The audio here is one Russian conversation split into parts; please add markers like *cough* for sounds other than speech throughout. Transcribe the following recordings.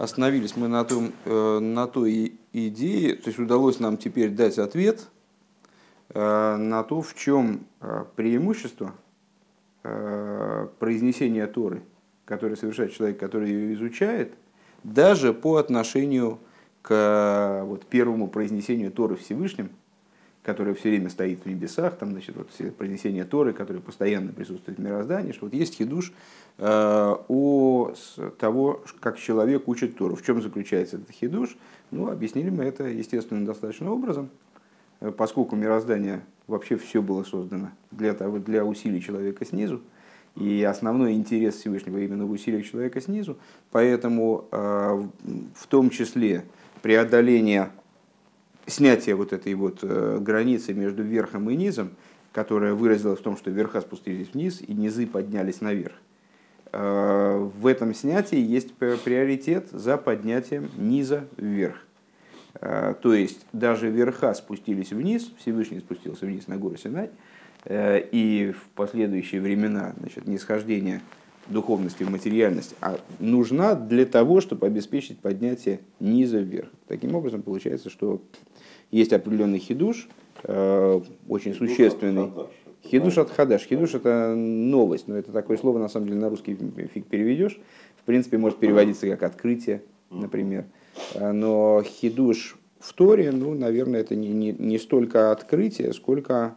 Остановились мы на, том, э, на той идее, то есть удалось нам теперь дать ответ э, на то, в чем э, преимущество произнесения Торы, которое совершает человек, который ее изучает, даже по отношению к вот, первому произнесению Торы Всевышним, которое все время стоит в небесах, там, значит, вот все произнесения Торы, которые постоянно присутствуют в мироздании, что вот есть хидуш э, о того, как человек учит Тору. В чем заключается этот хидуш? Ну, объяснили мы это, естественно, достаточно образом, э, поскольку мироздание вообще все было создано для, того, для усилий человека снизу, и основной интерес Всевышнего именно в усилиях человека снизу, поэтому э, в том числе преодоление снятие вот этой вот э, границы между верхом и низом, которая выразилась в том, что верха спустились вниз и низы поднялись наверх. Э, в этом снятии есть приоритет за поднятием низа вверх. Э, то есть даже верха спустились вниз, Всевышний спустился вниз на гору Синай, и в последующие времена значит, нисхождение духовности в материальность, а нужна для того, чтобы обеспечить поднятие низа вверх. Таким образом, получается, что есть определенный хидуш, э, очень хидуш существенный. От хидуш от хадаш. Хидуш это новость, но это такое слово, на самом деле, на русский фиг переведешь. В принципе, может переводиться как открытие, например. Э, но хидуш в Торе, ну, наверное, это не, не, не столько открытие, сколько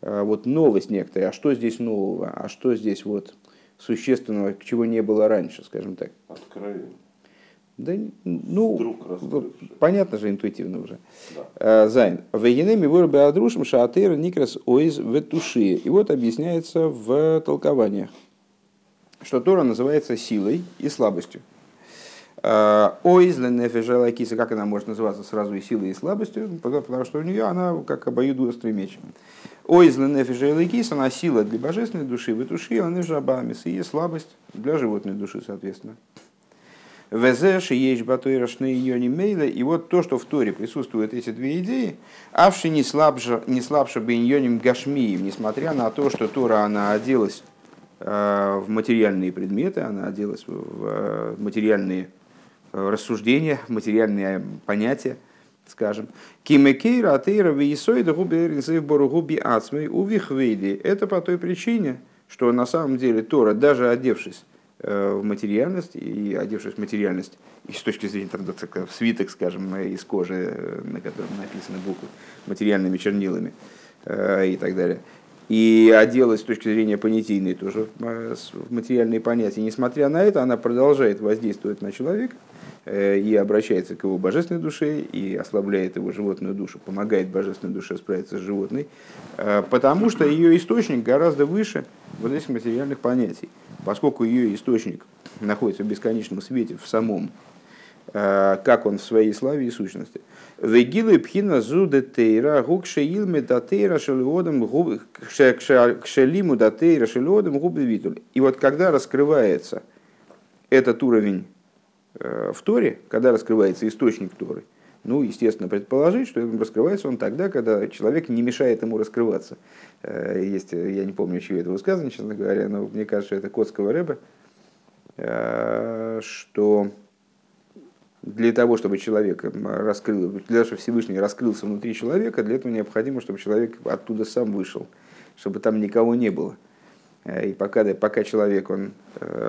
э, вот новость некоторая. А что здесь нового? А что здесь вот существенного, чего не было раньше, скажем так? Откровение. Да, ну, понятно же интуитивно уже. Да. Э, Зайн. Вегенеми вырбе адрушим шаатыр никрас ойз ветуши. И вот объясняется в толкованиях, что Тора называется силой и слабостью. Э, ойз ленефежела киса, как она может называться сразу и силой, и слабостью, потому что у нее она как обоюдоострый меч. Ойз ленефежела киса, она сила для божественной души, ветуши, она жабамис, и слабость для животной души, соответственно. Везеши есть батойра шнейони мейла. И вот то, что в Торе присутствуют эти две идеи, авши не слабше, не слабше бейньоним гашмием, несмотря на то, что Тора, она оделась э, в материальные предметы, она оделась в э, материальные э, рассуждения, материальные понятия, скажем. Кимекейра атейра вейсойда губи боругуби ацмей увихвейди. Это по той причине, что на самом деле Тора, даже одевшись в материальность и одевшись в материальность, и с точки зрения там, свиток, скажем, из кожи, э, на котором написаны буквы материальными чернилами э, и так далее. И оделась с точки зрения понятийной тоже в материальные понятия. Несмотря на это, она продолжает воздействовать на человека и обращается к его божественной душе, и ослабляет его животную душу, помогает божественной душе справиться с животной, потому что ее источник гораздо выше вот этих материальных понятий поскольку ее источник находится в бесконечном свете в самом, э, как он в своей славе и сущности. Вегилы пхина зуде тейра гукше илме датейра шелиодом кшелиму датейра шелиодом губы витуль. И вот когда раскрывается этот уровень э, в Торе, когда раскрывается источник Торы, ну, естественно, предположить, что раскрывается он тогда, когда человек не мешает ему раскрываться. Э, есть, я не помню, чье это высказывание, честно говоря, но мне кажется, это Котского Рэба, э, что для того, чтобы человек раскрыл, для того, чтобы Всевышний раскрылся внутри человека, для этого необходимо, чтобы человек оттуда сам вышел, чтобы там никого не было. Э, и пока, пока человек он,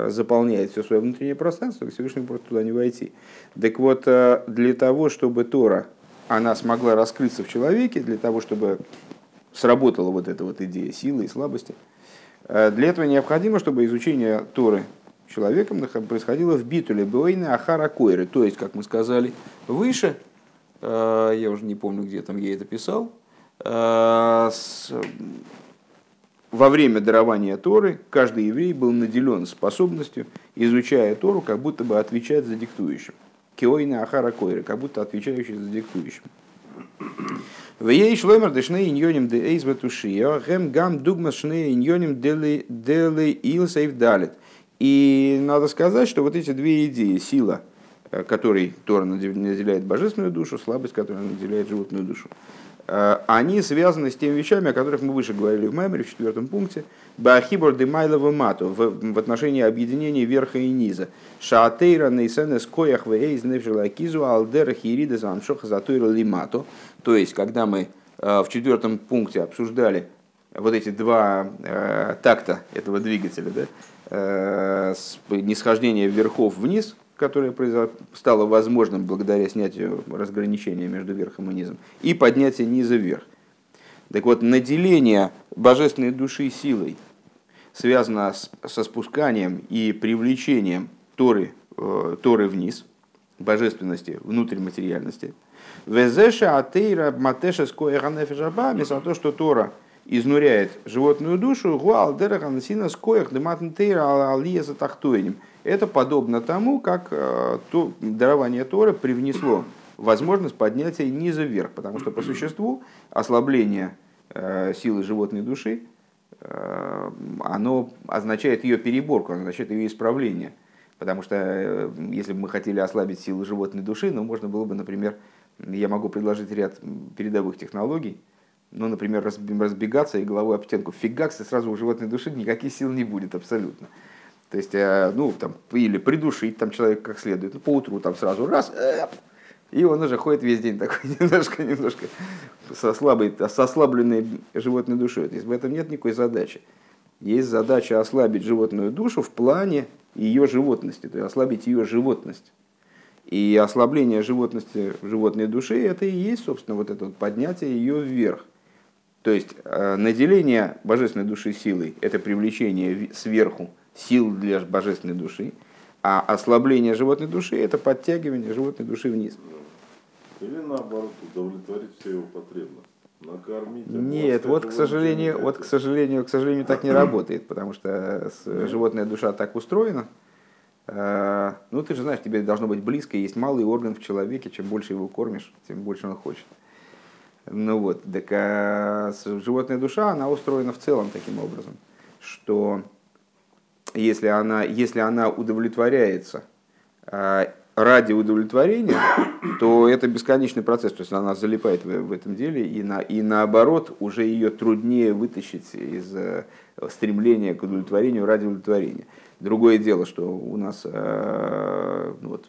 заполняет все свое внутреннее пространство, Всевышний просто туда не войти. Так вот, для того, чтобы Тора, она смогла раскрыться в человеке, для того, чтобы сработала вот эта вот идея силы и слабости. Э, для этого необходимо, чтобы изучение Торы человеком происходило в битуле Бойны Ахара Койры, то есть, как мы сказали, выше, э, я уже не помню, где там я это писал, э, во время дарования Торы каждый еврей был наделен способностью, изучая Тору, как будто бы отвечать за диктующим. Киойна Ахара Койры, как будто отвечающий за диктующим. В ей шлоймер дешне иньоним де эйз батушия, гэм гам дугма шне иньоним дели ил сейф далит. И надо сказать, что вот эти две идеи, сила, э, которой Тора наделяет божественную душу, слабость, которая наделяет животную душу, они связаны с теми вещами, о которых мы выше говорили в Маймере, в четвертом пункте. Бахибор де Майлова Мату в отношении объединения верха и низа. Шаатейра нейсенес коях вейз невжила кизу алдера хирида замшоха затуира лимату. То есть, когда мы в четвертом пункте обсуждали вот эти два э, такта этого двигателя, да, э, нисхождение вверхов вниз, которое стало возможным благодаря снятию разграничения между верхом и низом, и поднятие низа вверх. Так вот, наделение божественной души силой связано с, со спусканием и привлечением Торы, э, Торы вниз, божественности, внутрь материальности. Везеша атеира матеша скоеганефежаба, вместо того, что Тора изнуряет животную душу, гуал дераханасина скоях дематнтейра алия за тахтуэнем. Это подобно тому, как э, то, дарование Торы привнесло возможность поднятия низа вверх, потому что по существу ослабление э, силы животной души э, оно означает ее переборку, означает ее исправление. Потому что если бы мы хотели ослабить силу животной души, ну, можно было бы, например, я могу предложить ряд передовых технологий, ну, например, разбегаться и головой об стенку фигакс, и сразу у животной души никаких сил не будет абсолютно. То есть, э, ну, там, или придушить там человека как следует, ну, по утру там сразу раз, и он уже ходит весь день такой *laughs* немножко, немножко со, слабой, со ослабленной животной душой. То есть в этом нет никакой задачи. Есть задача ослабить животную душу в плане ее животности, то есть ослабить ее животность. И ослабление животности животной души это и есть, собственно, вот это вот поднятие ее вверх. То есть э, наделение божественной души силой – это привлечение сверху сил для божественной души, а ослабление животной души – это подтягивание животной души вниз. Или наоборот, удовлетворить все его потребности. Накормить. Нет, вот к сожалению, вот к сожалению, к сожалению, так не *clears throat* работает, потому что животная душа так устроена. Э, ну, ты же знаешь, тебе должно быть близко, есть малый орган в человеке, чем больше его кормишь, тем больше он хочет. Ну вот, так а животная душа, она устроена в целом таким образом, что если она, если она удовлетворяется а, ради удовлетворения, то это бесконечный процесс, то есть она залипает в, этом деле, и, на, и наоборот, уже ее труднее вытащить из э, стремления к удовлетворению ради удовлетворения. Другое дело, что у нас э, ну вот,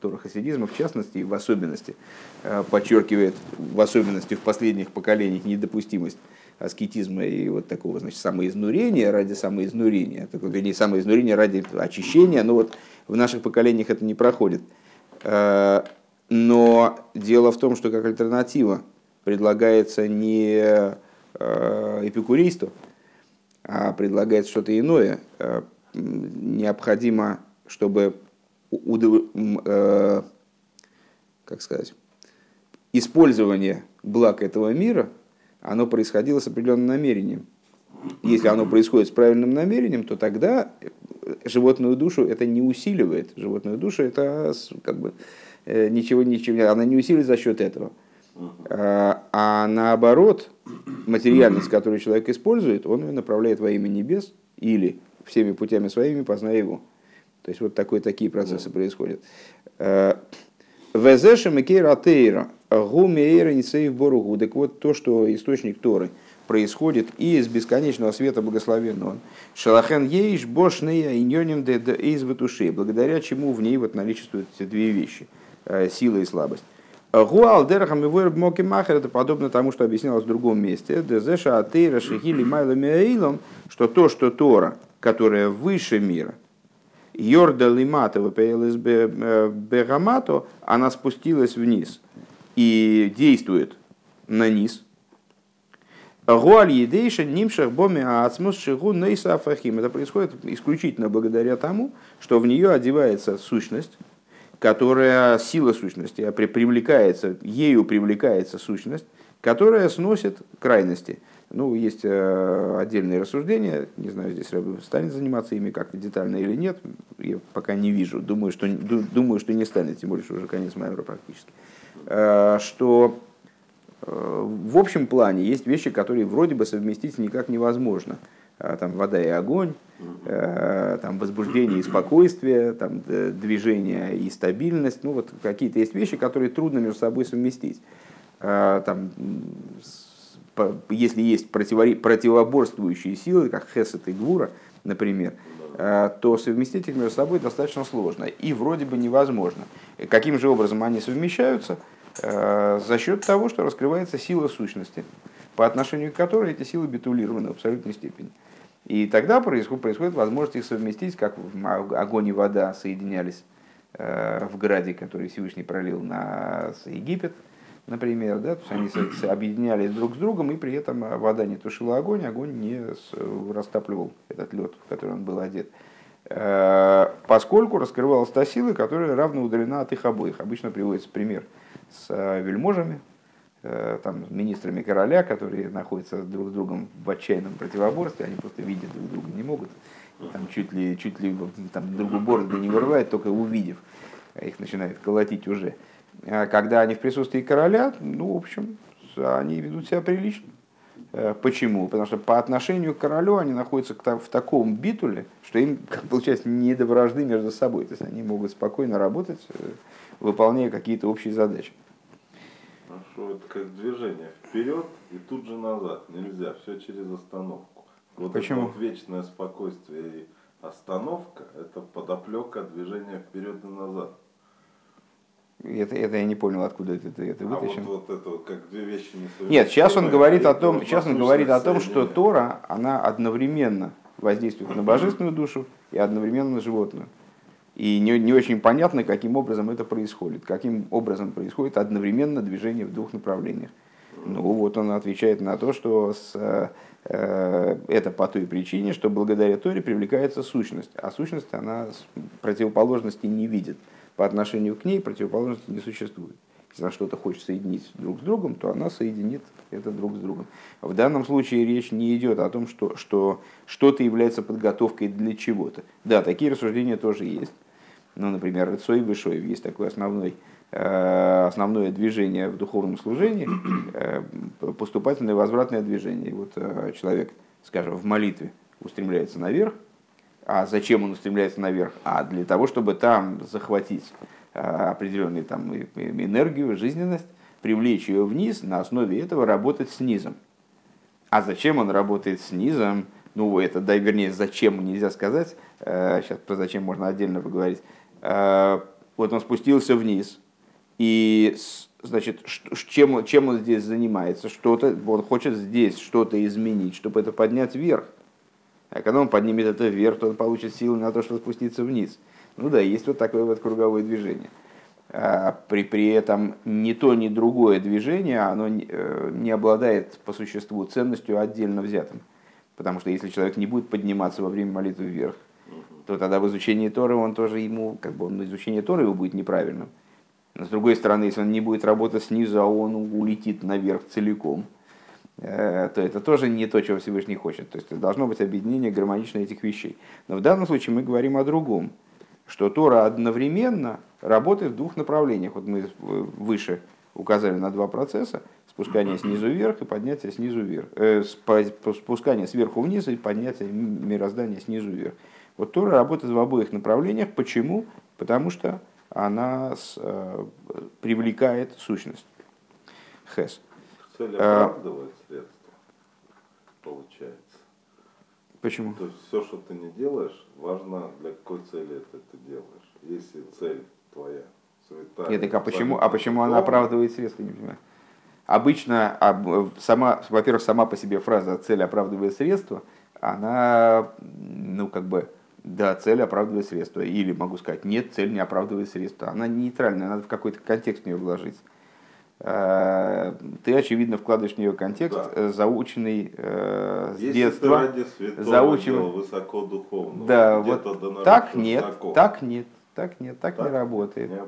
Тора хасидизма, в частности, в особенности, э, подчеркивает, в особенности в последних поколениях, недопустимость аскетизма и вот такого, значит, самоизнурения ради самоизнурения, такое, вернее, самоизнурения ради очищения, но вот в наших поколениях это не проходит. Э, но дело в том, что как альтернатива предлагается не эпикурейство, а предлагается что-то иное необходимо, чтобы э, как сказать, использование благ этого мира, оно происходило с определенным намерением. Если оно происходит с правильным намерением, то тогда животную душу это не усиливает. Животную душу это как бы э, ничего, ничего, она не усиливает за счет этого. А, а наоборот, материальность, которую человек использует, он ее направляет во имя небес или всеми путями своими познай его. То есть вот такой, такие процессы происходят. Э, Везеша Мекейра Тейра, Гумейра Ницеев Боругу. Так вот, то, что источник Торы происходит из бесконечного света благословенного. Шалахен Ейш Бошнея Иньоним де из Ватуши, благодаря чему в ней вот наличествуют эти две вещи, э, сила и слабость. Гуал дерахам и войр моки махер, это подобно тому, что объяснялось в другом месте. Дезеша атеира шихили майла что то, что Тора, которая выше мира, Йорда Лиматова ПЛС Бегамато, она спустилась вниз и действует на низ. Гуаль едейша нимшах боми ацмус шигу нейса афахим. Это происходит исключительно благодаря тому, что в нее одевается сущность, которая, сила сущности, привлекается, ею привлекается сущность, которая сносит крайности – ну, есть э, отдельные рассуждения, не знаю, здесь Рэбе станет заниматься ими как-то детально или нет, я пока не вижу, думаю, что, думаю, что не станет, тем более, что уже конец Майора практически. Что э, в общем плане есть вещи, которые вроде бы совместить никак невозможно. Там вода и огонь, там возбуждение и спокойствие, там движение и стабильность. Ну вот какие-то есть вещи, которые трудно между собой совместить. там, если есть противоборствующие силы, как Хесет и Гвура, например, то совместить их между собой достаточно сложно и вроде бы невозможно. Каким же образом они совмещаются? За счет того, что раскрывается сила сущности, по отношению к которой эти силы битулированы в абсолютной степени. И тогда происходит, происходит возможность их совместить, как огонь и вода соединялись э, в граде, который Всевышний пролил на Египет, например, да, то есть они объединялись друг с другом, и при этом вода не тушила огонь, огонь не растапливал этот лед, в который он был одет. Э, поскольку раскрывалась та сила, которая равно удалена от их обоих. Обычно приводится пример с э, вельможами, Э, там, министрами короля, которые находятся друг с другом в отчаянном противоборстве, они просто видят друг друга не могут, там, чуть ли, чуть ли там, другу бороду не вырывает, только увидев, их начинает колотить уже. А когда они в присутствии короля, ну, в общем, они ведут себя прилично. Э, почему? Потому что по отношению к королю они находятся в таком битуле, что им, *laughs* как получается, не до вражды между собой. То есть они могут спокойно работать, выполняя какие-то общие задачи что это как движение вперед и тут же назад. Нельзя, все через остановку. Вот Почему? это вот вечное спокойствие и остановка, это подоплека движения вперед и назад. Это, это я не понял, откуда это, это вытащено. А вот, вот это вот, как две вещи не Нет, сейчас он говорит о том, сейчас он говорит о том, что Тора, она одновременно воздействует на божественную душу и одновременно на животную. И не, не очень понятно, каким образом это происходит, каким образом происходит одновременно движение в двух направлениях. Ну вот он отвечает на то, что с, э, это по той причине, что благодаря Торе привлекается сущность, а сущность она противоположности не видит. По отношению к ней противоположности не существует. Если она что-то хочет соединить друг с другом, то она соединит это друг с другом. В данном случае речь не идет о том, что, что что-то является подготовкой для чего-то. Да, такие рассуждения тоже есть. Ну, например, Рыцой Вышой есть такое основной, э, основное движение в духовном служении, э, поступательное возвратное движение. Вот э, человек, скажем, в молитве устремляется наверх, а зачем он устремляется наверх? А для того, чтобы там захватить определенную там, энергию, жизненность, привлечь ее вниз, на основе этого работать с низом. А зачем он работает с низом? Ну, это, да, вернее, зачем нельзя сказать. Сейчас про зачем можно отдельно поговорить. Э, вот он спустился вниз, и значит, чем, чем он здесь занимается? Что-то, он хочет здесь что-то изменить, чтобы это поднять вверх. А когда он поднимет это вверх, то он получит силы на то, чтобы спуститься вниз. Ну да, есть вот такое вот круговое движение. А при, при этом ни то, ни другое движение, оно не, э, не обладает по существу ценностью отдельно взятым. Потому что если человек не будет подниматься во время молитвы вверх, то тогда в изучении Торы он тоже ему, как бы он изучение Торы его будет неправильным. Но с другой стороны, если он не будет работать снизу, а он улетит наверх целиком, э, то это тоже не то, чего Всевышний хочет. То есть должно быть объединение гармоничное этих вещей. Но в данном случае мы говорим о другом, что Тора одновременно работает в двух направлениях. Вот мы выше указали на два процесса. Спускание снизу вверх и поднятие снизу вверх. Э, спускание сверху вниз и поднятие мироздания снизу вверх. Вот Тора работает в обоих направлениях. Почему? Потому что она с, э, привлекает сущность. Хес. Цель а, оправдывает средства, получается. Почему? То есть все, что ты не делаешь, важно для какой цели это ты делаешь. Если цель твоя святая. Нет, так а почему, а почему она оправдывает средства, не понимаю? Обычно, сама, во-первых, сама по себе фраза «цель оправдывает средства», она, ну, как бы, да, цель оправдывает средства. Или могу сказать, нет, цель не оправдывает средства. Она нейтральная, надо в какой-то контекст в нее вложить. А, ты, очевидно, вкладываешь в нее контекст, да. Э, заученный э, с Если детства. заученный высоко духовно. Да, вот так нет, высоко. так нет, так нет, так, так не работает. Не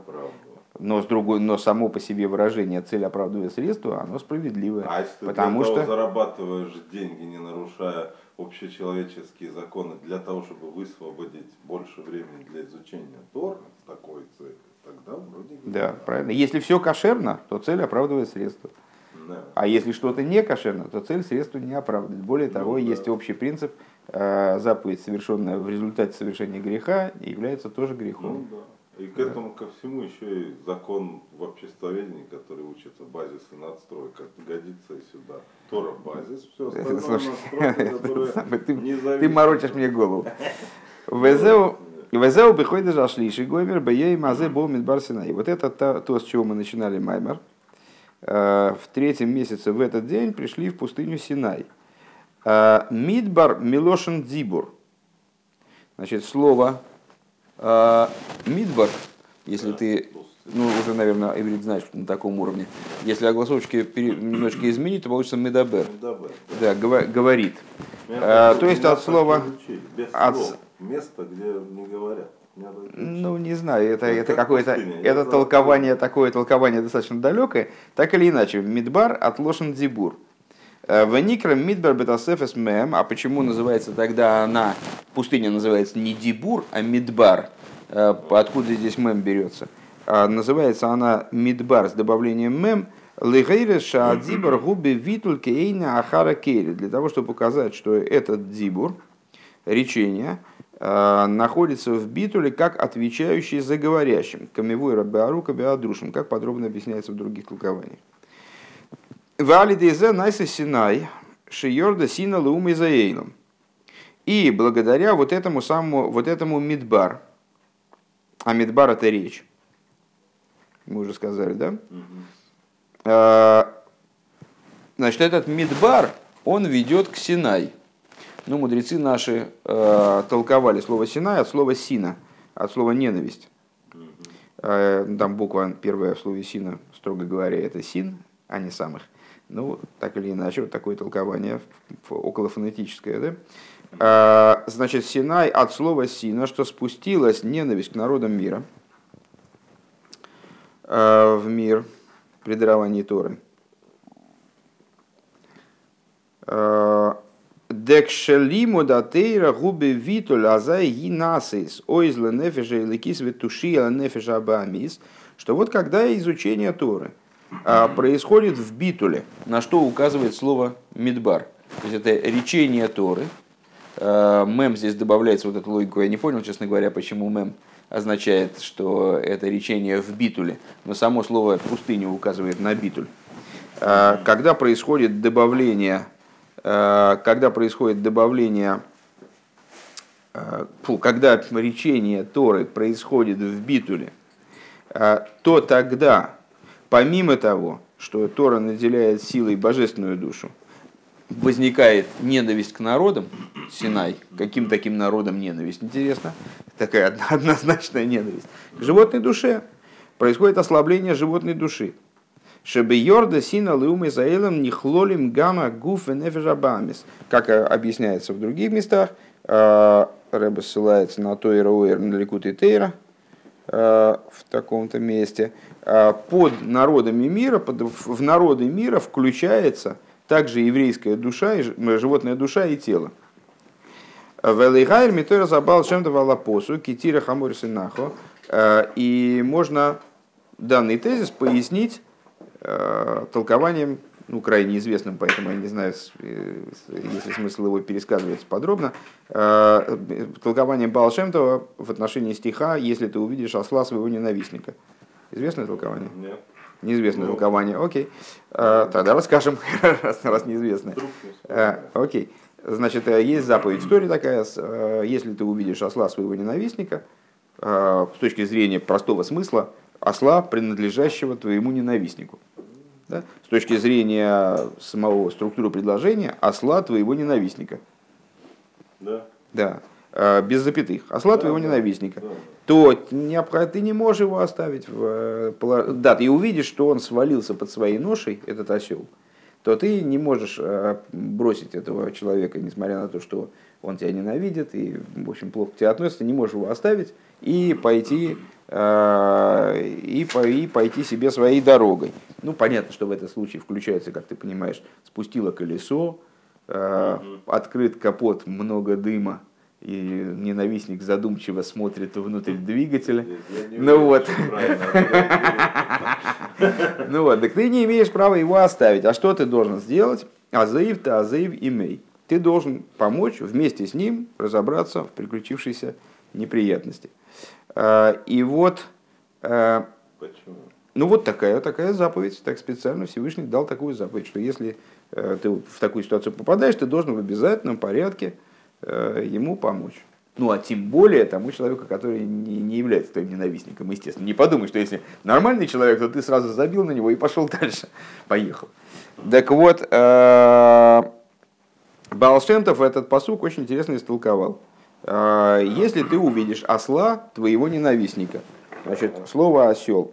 но, с другой, но само по себе выражение цель оправдывает средства, оно справедливое. А если ты потому для того что... зарабатываешь деньги, не нарушая общечеловеческие законы, для того, чтобы высвободить больше времени для изучения Тора с такой целью, тогда вроде Да, правильно. Если все кошерно, то цель оправдывает средства. Да. А если что-то не кошерно, то цель средства не оправдывает. Более того, ну, да. есть общий принцип, э, заповедь, совершенная в результате совершения греха, является тоже грехом. Ну, да. И к этому ко всему еще и закон в обществоведении, который учится базис и надстройка, годится и сюда. Тора базис, все *laughs* остальное настройка, *laughs* ты, ты морочишь мне голову. Везеу Везеу бихойда зашлиши гоймер бей мазе бол мидбар И вот это то, то, с чего мы начинали Маймер. Э, в третьем месяце в этот день пришли в пустыню Синай. Э, мидбар милошин дибур. Значит, слово э, мидбар, если ты ну, уже, наверное, иврит знаешь на таком уровне. Если огласовочки немножко изменить, то получится медабер. Да, говорит. А, то есть от слова... От... Место, где не говорят. Ну, не знаю, это, это какое-то, это толкование, такое толкование достаточно далекое. Так или иначе, Мидбар от Лошен Дибур. Э, Веникра Мидбар Бетасефес Мем, а почему называется тогда она, пустыня называется не Дибур, а Мидбар? Э, откуда здесь Мем берется? А, называется она Мидбар с добавлением мем, Лигейрес шаадзибар губи витуль кейна ахара кейли. Для того, чтобы показать, что этот дзибур, речение, находится в битуле как отвечающий за говорящим. Камевой рабиарука биадрушим, как подробно объясняется в других толкованиях. Валидезе найса синай шиорда сина луум изаэйлом. И благодаря вот этому самому, вот этому мидбар, а мидбар это речь, мы уже сказали, да? А, значит, этот Мидбар, он ведет к Синай. Ну, мудрецы наши э, толковали слово Синай от слова Сина, от слова ненависть. Э, там буква первая в слове Сина, строго говоря, это Син, а не самых. Ну, так или иначе, вот такое толкование околофонетическое, да? Э, значит, Синай от слова Сина, что спустилась ненависть к народам мира – Э, в мир при даровании Торы. Декшелиму датейра губы витуль азай гинасис ойзла нефеша иликис ветуши нефеша абамис, что вот когда изучение Торы э, происходит в битуле, на что указывает слово мидбар, то есть это речение Торы, мем здесь добавляется вот эту логику, я не понял, честно говоря, почему мем означает, что это речение в битуле, но само слово пустыня указывает на битуль. А, когда происходит добавление, а, когда происходит добавление, фу, когда речение Торы происходит в битуле, то тогда, помимо того, что Тора наделяет силой божественную душу, возникает ненависть к народам, Синай, каким таким народом ненависть, интересно, такая *laughs* однозначная ненависть, к животной душе, происходит ослабление животной души. Шебе Йорда Сина Леум Изаилом Нихлолим Гама Гуф Нефежабамис. Как э, объясняется в других местах, э, Рэба ссылается на то Ироуэр Наликут и Тейра э, в таком-то месте. Под народами мира, под, в народы мира включается также еврейская душа, животная душа и тело. Велигайр митора забал чем-то валапосу, китира хаморис и нахо. И можно данный тезис пояснить толкованием, ну, крайне известным, поэтому я не знаю, э, если смысл его пересказывать подробно, толкованием Балшемтова в отношении стиха «Если ты увидишь осла своего ненавистника». Известное толкование? Нет. Неизвестное ну, толкование. Окей. А, тогда расскажем, *laughs* раз, раз неизвестное. А, окей. Значит, э, есть заповедь истории такая, э, если ты увидишь осла своего ненавистника, с точки зрения простого смысла, осла, принадлежащего твоему ненавистнику. Да? С точки зрения самого структуры предложения, осла твоего ненавистника. Да. Да. Э, без запятых, осла да, твоего ненавистника, да. то ты не можешь его оставить. В, э, да, ты увидишь, что он свалился под своей ношей, этот осел, то ты не можешь э, бросить этого человека, несмотря на то, что он тебя ненавидит и, в общем, плохо к тебе относится, не можешь его оставить и пойти, и, и пойти себе своей дорогой. Ну, понятно, что в этом случае включается, как ты понимаешь, спустило колесо, открыт капот, много дыма, и ненавистник задумчиво смотрит внутрь двигателя. Ну вот. Ну вот, так ты не имеешь права его оставить. А что ты должен сделать? Азаив ты азаив имей. Ты должен помочь вместе с ним разобраться в приключившейся неприятности. И вот... Почему? Ну вот такая, такая заповедь, так специально Всевышний дал такую заповедь, что если ты в такую ситуацию попадаешь, ты должен в обязательном порядке ему помочь. Ну, а тем более тому человеку, который не, не является твоим ненавистником, естественно. Не подумай, что если нормальный человек, то ты сразу забил на него и пошел *laughs* дальше. Поехал. Так вот, э, Балшемтов этот посук очень интересно истолковал. Э, если ты увидишь осла твоего ненавистника, значит, слово осел.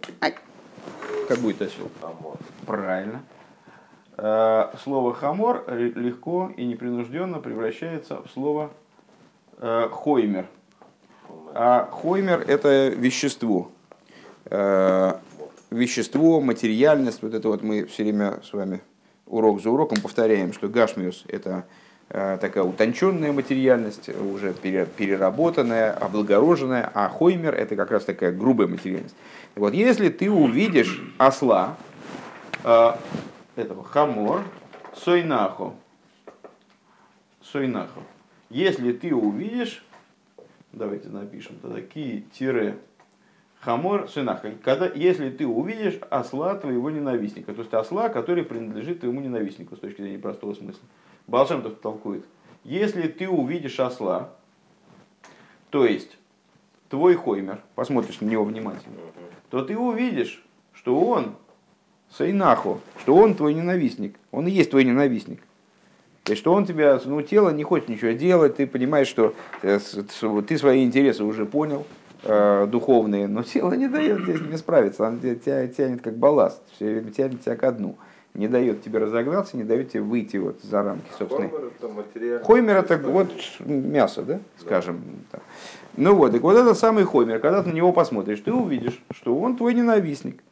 Как будет осел? Правильно. Э, слово хамор легко и непринужденно превращается в слово Э, хоймер. А хоймер это вещество. Вещество, материальность. Вот это вот мы все время с вами урок за уроком повторяем, что гашмиус это такая утонченная материальность, уже переработанная, облагороженная, а хоймер это как раз такая грубая материальность. Вот если ты увидишь осла, этого חמור, שונאך, שונאך, если ты увидишь, давайте напишем тогда, כי תראה חמור שונאך, когда, если ты увидишь осла твоего ненавистника, то есть осла, который принадлежит твоему ненавистнику с точки зрения простого смысла. Балшемтов толкует. Если ты увидишь осла, то есть твой хоймер, посмотришь на него внимательно, то ты увидишь, что он Сайнаху, что он твой ненавистник, он и есть твой ненавистник. То есть, что он тебя, ну, тело не хочет ничего делать, ты понимаешь, что э, ты свои интересы уже понял, э, духовные, но *laughs* тело не дает здесь не справиться, оно тебя тянет как балласт, все время тянет тебя ко дну. Не дает тебе разогнаться, не дает тебе выйти вот за рамки собственной. Хоймер это вот мясо, да, скажем. Да. Ну вот, так вот этот самый хоймер, когда ты на него посмотришь, ты увидишь, что он твой ненавистник.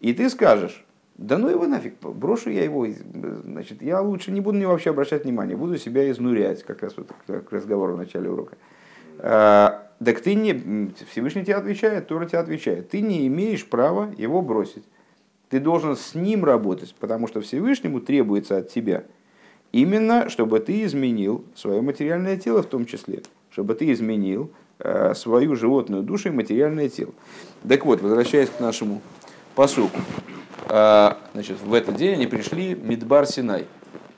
И ты скажешь, да ну его нафиг, брошу я его, значит, я лучше не буду на него вообще обращать внимание, буду себя изнурять, как раз вот к разговору в начале урока. А, так ты не, Всевышний тебе отвечает, Тора тебе отвечает, ты не имеешь права его бросить. Ты должен с ним работать, потому что Всевышнему требуется от тебя именно, чтобы ты изменил свое материальное тело в том числе, чтобы ты изменил э, свою животную душу и материальное тело. Так вот, возвращаясь к нашему посуку. А, значит, в этот день они пришли Мидбар Синай.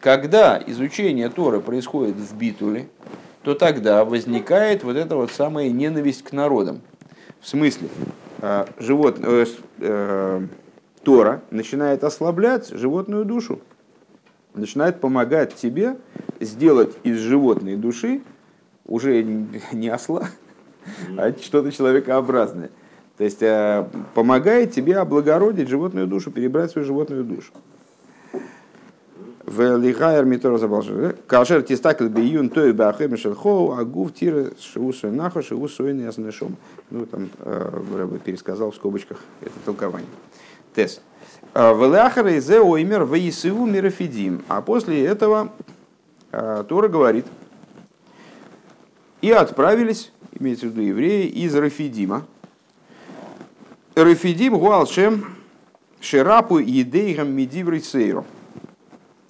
Когда изучение Торы происходит в Битуле, то тогда возникает вот эта вот самая ненависть к народам. В смысле, э, э, Тора начинает ослаблять животную душу, начинает помогать тебе сделать из животной души уже не осла, а что-то человекообразное. То есть э, помогает тебе облагородить животную душу, перебрать свою животную душу. В лихайр митор заболжил. Кашер тистакл биюн той бахем шелхоу, а гув тира шиусой наха шиусой не. Ну, там э, пересказал в скобочках это толкование. Тес. «Э, Велахара из оймер в Исиу мирафидим. А после этого Тора говорит, и отправились, имеется в виду евреи, из Рафидима, Рефидим гуалшем шерапу едейгам медиврей сейру.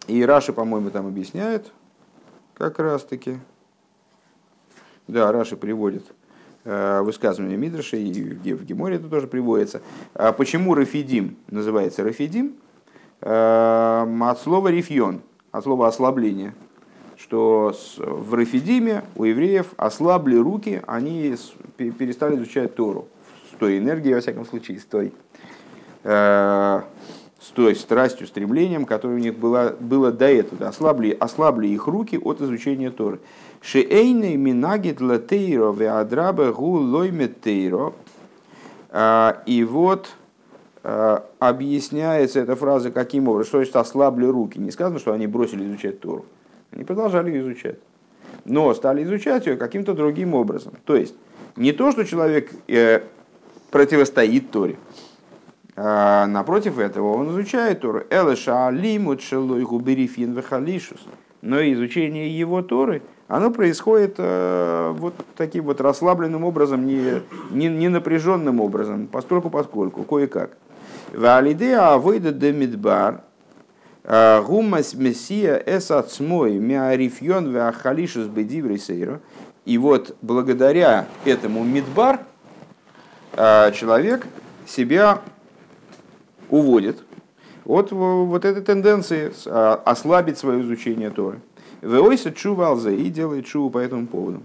И Раши, по-моему, там объясняет как раз таки. Да, Раши приводит высказывание Мидраши, и в Геморе это тоже приводится. А почему Рафидим называется Рафидим? Э, от слова рифьон, от слова ослабление. Что в Рафидиме у евреев ослабли руки, они перестали изучать Тору той энергией, во всяком случае, с той, э, с той страстью, стремлением, которое у них было, было до этого. Ослабли, ослабли их руки от изучения Торы. Шеэйный минагит латейро веадрабе гу лойметейро. Э, и вот э, объясняется эта фраза каким образом, что значит ослабли руки. Не сказано, что они бросили изучать Тору. Они продолжали ее изучать. Но стали изучать ее каким-то другим образом. То есть, не то, что человек противостоит Торе. А напротив этого он изучает Тору. Элэша алимут шелой губерифин вехалишус. Но изучение его Торы, оно происходит э, вот таким вот расслабленным образом, не, не, не напряженным образом, постольку поскольку, кое-как. Валидеа выйдет де мидбар, э, гумас мессия эс ацмой миарифьон веахалишус бедиврисейро. И вот благодаря этому мидбар, человек себя уводит от вот этой тенденции ослабить свое изучение Торы. Веойса чувалзе и делает чуву по этому поводу.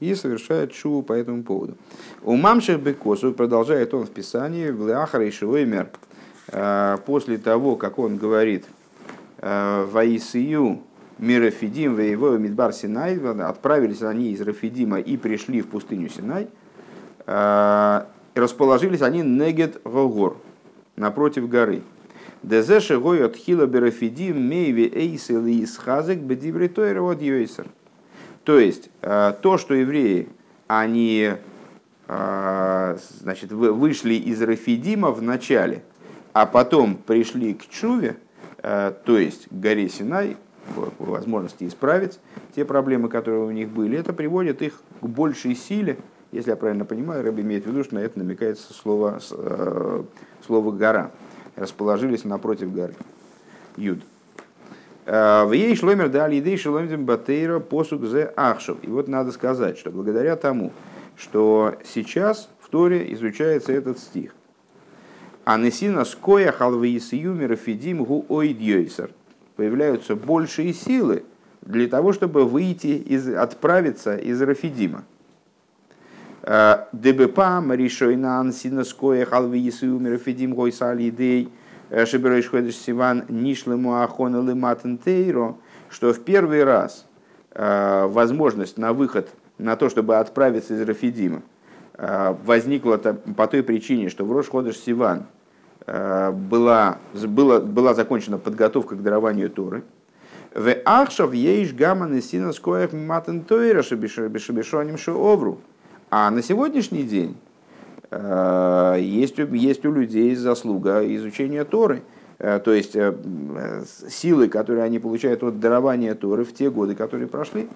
И совершает чуву по этому поводу. У мамших бекосу, продолжает он в Писании, в Леахара и Шивоймер, э, после того, как он говорит э, «Ваисию Мирафидим воевой Мидбар Синай», отправились они из Рафидима и пришли в пустыню Синай, расположились они негет Гогор, напротив горы. Дезеше гой от хила берафидим мейви эйсел и исхазек бедибри вот йойсер. То есть, э, то, что евреи, они э, значит, вышли из Рафидима в начале, а потом пришли к Чуве, э, то есть к горе Синай, возможности исправить те проблемы, которые у них были, это приводит их к большей силе, если я правильно понимаю, Рэб имеет в виду, что на это намекается слово, слово «гора» расположились напротив горы. Юд. Э, в ей шломер дали идей шломер батейра посук зе ахшов. И вот надо сказать, что благодаря тому, что сейчас в Торе изучается этот стих. Анесина скоя халвеисию мирафидим гу ойдьойсер. Появляются большие силы для того, чтобы выйти из, отправиться из Рафидима. ДБПА, Маришойнан, Синаскоя, Халвиисы, Умер, Федим, Гойса, Алидей, Шиберойш Ходиш Сиван, Нишлему, Ахона, Лематен, Тейро, что в первый раз возможность на выход, на то, чтобы отправиться из Рафидима, возникла по той причине, что в Рош Ходиш Сиван была, была, была закончена подготовка к дарованию Торы, в Ахшав ейш гаман и сина скоях матен тойра шебешоним шоовру. А на сегодняшний день э, есть, есть у людей заслуга изучения Торы, э, то есть э, силы, которые они получают от дарования Торы в те годы, которые прошли.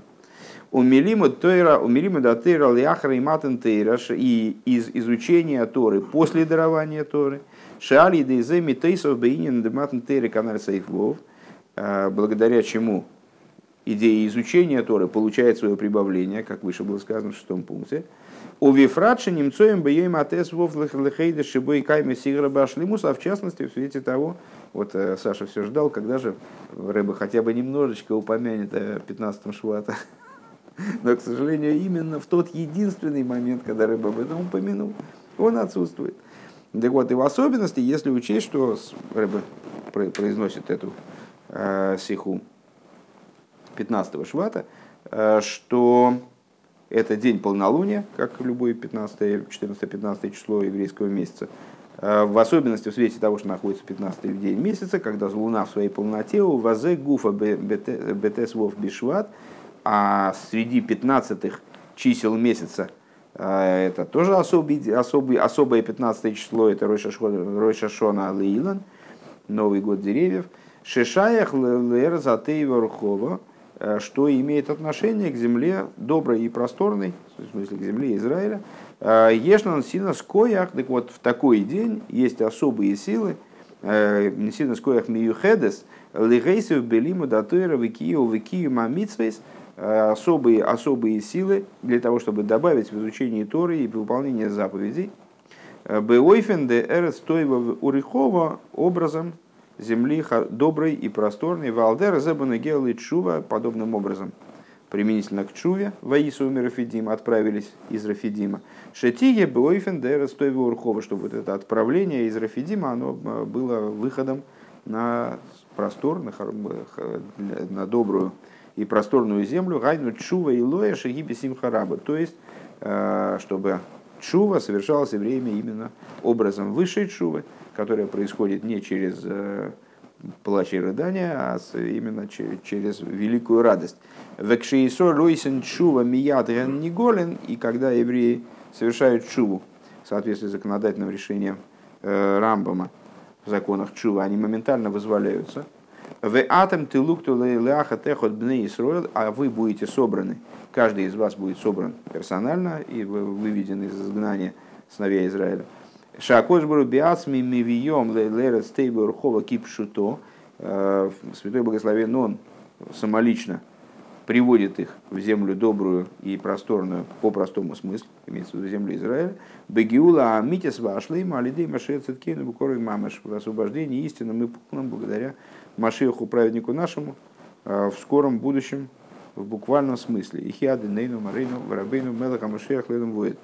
Умилима Тойра, умилима да Тейра Ляхра и Матен Тейра, и из изучения Торы после дарования Торы, Шали Дейземи Тейсов Бейнин Дематен Тейра Канар Сейфлов, благодаря чему идея изучения Торы получает свое прибавление, как выше было сказано в шестом пункте, у Вифрадши немцоем бьем атес вов лехейда шибой кайме сигра башлимус, а в частности в свете того, вот э, Саша все ждал, когда же Рэба хотя бы немножечко упомянет о 15-м швата. *laughs* Но, к сожалению, именно в тот единственный момент, когда Рэба об этом упомянул, он отсутствует. Так вот, и в особенности, если учесть, что Рэба произносит эту э, сиху 15-го швата, э, что это день полнолуния, как любой 15, 14-15 число еврейского месяца. Э, в особенности в свете того, что находится 15 день месяца, когда Луна в своей полноте, у вазе гуфа бетес вов бишват, а среди 15 чисел месяца э, это тоже особый, особый, особое 15 число, это Ройшашона Лейлан, Новый год деревьев. Шишаях рухова, Э, что имеет отношение к земле доброй и просторной, в смысле к земле Израиля. Э, Ешнан сина скоях, так вот в такой день есть особые силы, э, сина скоях миюхедес, лигейсев белиму датуэра викию викию мамитсвейс, особые, особые силы для того, чтобы добавить в изучение Торы и выполнение заповедей. Беойфен де эрес урихова образом земли доброй и просторной. Валдер зебана геалы чува подобным образом применительно к Чуве, Ваису Мерафидим, отправились из Рафидима. Шетиге Бойфен Дера Урхова, чтобы вот это отправление из Рафидима, оно э, было выходом на простор, на, на добрую и просторную землю, Гайну Чува и Лоя Шагиби Симхараба. То есть, э, чтобы Чува совершалось время именно образом высшей Чувы, которая происходит не через э, плач и рыдание, а именно через великую радость. Векшиисо лойсен чува и когда евреи совершают чуву, в соответствии с законодательным решением э, Рамбама в законах чува, они моментально вызволяются. В атом ты лук леаха техот бне Исроил, а вы будете собраны, каждый из вас будет собран персонально и выведен из изгнания сыновья Израиля. Шакошбару биасми мивием лерес тейбу кипшуто. Э, Святой Благословен он самолично приводит их в землю добрую и просторную по простому смыслу, имеется в виду землю Израиля, Бегиула Амитис Вашли Малидей Машея Циткейну Букорой Мамаш в освобождении истинным и полным благодаря Машеху праведнику нашему в скором будущем в буквальном смысле. Ихиады Нейну Марину Варабейну Мелаха Машеях Ледом Воет.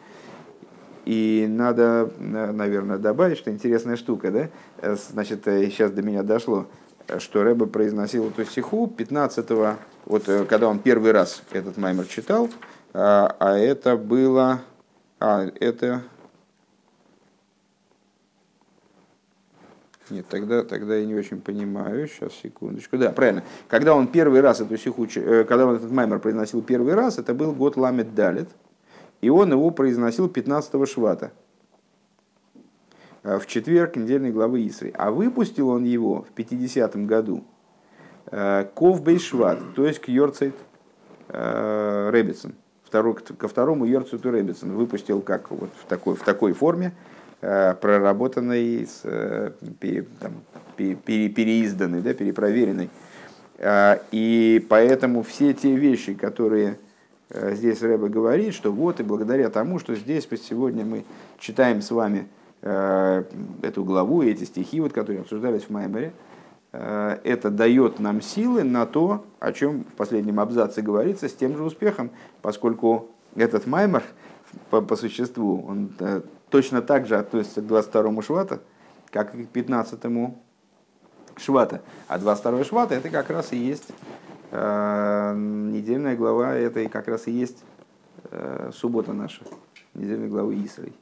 И надо, наверное, добавить, что интересная штука, да? Значит, сейчас до меня дошло, что Рэба произносил эту стиху 15 вот э, когда он первый раз этот маймер читал, а, а это было, а, это, нет, тогда, тогда я не очень понимаю, сейчас, секундочку, да, правильно, когда он первый раз эту стиху, э, когда он этот маймер произносил первый раз, это был год Ламет Далит, и он его произносил 15 швата, э, в четверг недельной главы Исры. А выпустил он его в 50 году, Э, Ков Бейшват, то есть к Йорцейт э, Ребетсон. Ко второму Йорцейту Ребетсон выпустил как вот в такой, в такой форме, проработанной, с, там, пере, переизданной, да, перепроверенной. И поэтому все те вещи, которые здесь Рэба говорит, что вот и благодаря тому, что здесь сегодня мы читаем с вами эту главу, эти стихи, вот, которые обсуждались в Маймере, Э, это дает нам силы на то, о чем в последнем абзаце говорится, с тем же успехом, поскольку этот маймер по, по существу, он э, точно так же относится к 22-му швата, как и к 15-му швата. А 22 швата это как раз и есть э, недельная глава, это как раз и есть э, суббота наша, недельная глава Исрой.